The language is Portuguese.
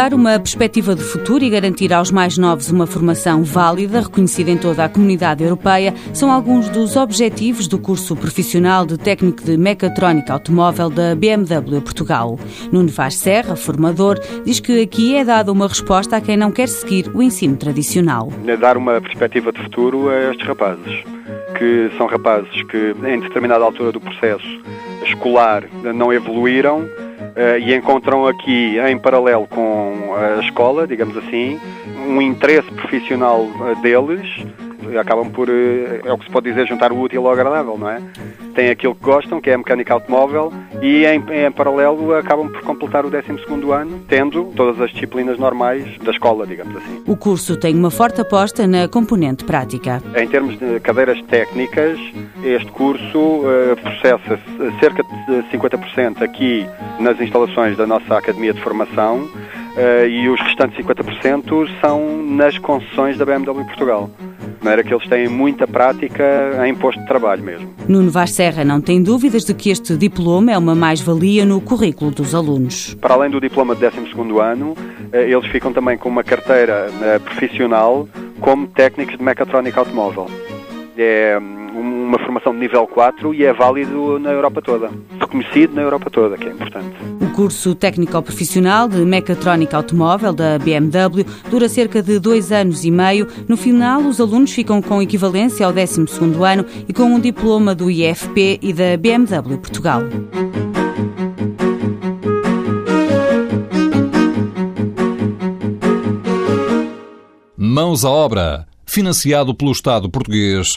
Dar uma perspectiva de futuro e garantir aos mais novos uma formação válida, reconhecida em toda a comunidade europeia, são alguns dos objetivos do curso profissional de técnico de mecatrónica automóvel da BMW Portugal. Nuno Vaz Serra, formador, diz que aqui é dada uma resposta a quem não quer seguir o ensino tradicional. Dar uma perspectiva de futuro a estes rapazes, que são rapazes que em determinada altura do processo escolar não evoluíram uh, e encontram aqui, em paralelo com a escola, digamos assim, um interesse profissional uh, deles acabam por, eh, é o que se pode dizer, juntar o útil ao agradável, não é? Têm aquilo que gostam, que é a mecânica automóvel, e em, em paralelo acabam por completar o 12 ano, tendo todas as disciplinas normais da escola, digamos assim. O curso tem uma forte aposta na componente prática. Em termos de cadeiras técnicas, este curso uh, processa cerca de 50% aqui nas instalações da nossa Academia de Formação uh, e os restantes 50% são nas concessões da BMW Portugal. De maneira que eles têm muita prática em posto de trabalho mesmo. Nuno Vaz Serra não tem dúvidas de que este diploma é uma mais-valia no currículo dos alunos. Para além do diploma de 12 ano, eh, eles ficam também com uma carteira profissional como técnicos de mecatrónica automóvel. É hum, uma formação de nível 4 e é válido na Europa toda. Reconhecido na Europa toda, que é importante. Curso técnico-profissional de mecatrónica automóvel da BMW dura cerca de dois anos e meio. No final, os alunos ficam com equivalência ao 12 ano e com um diploma do IFP e da BMW Portugal. Mãos à obra. Financiado pelo Estado português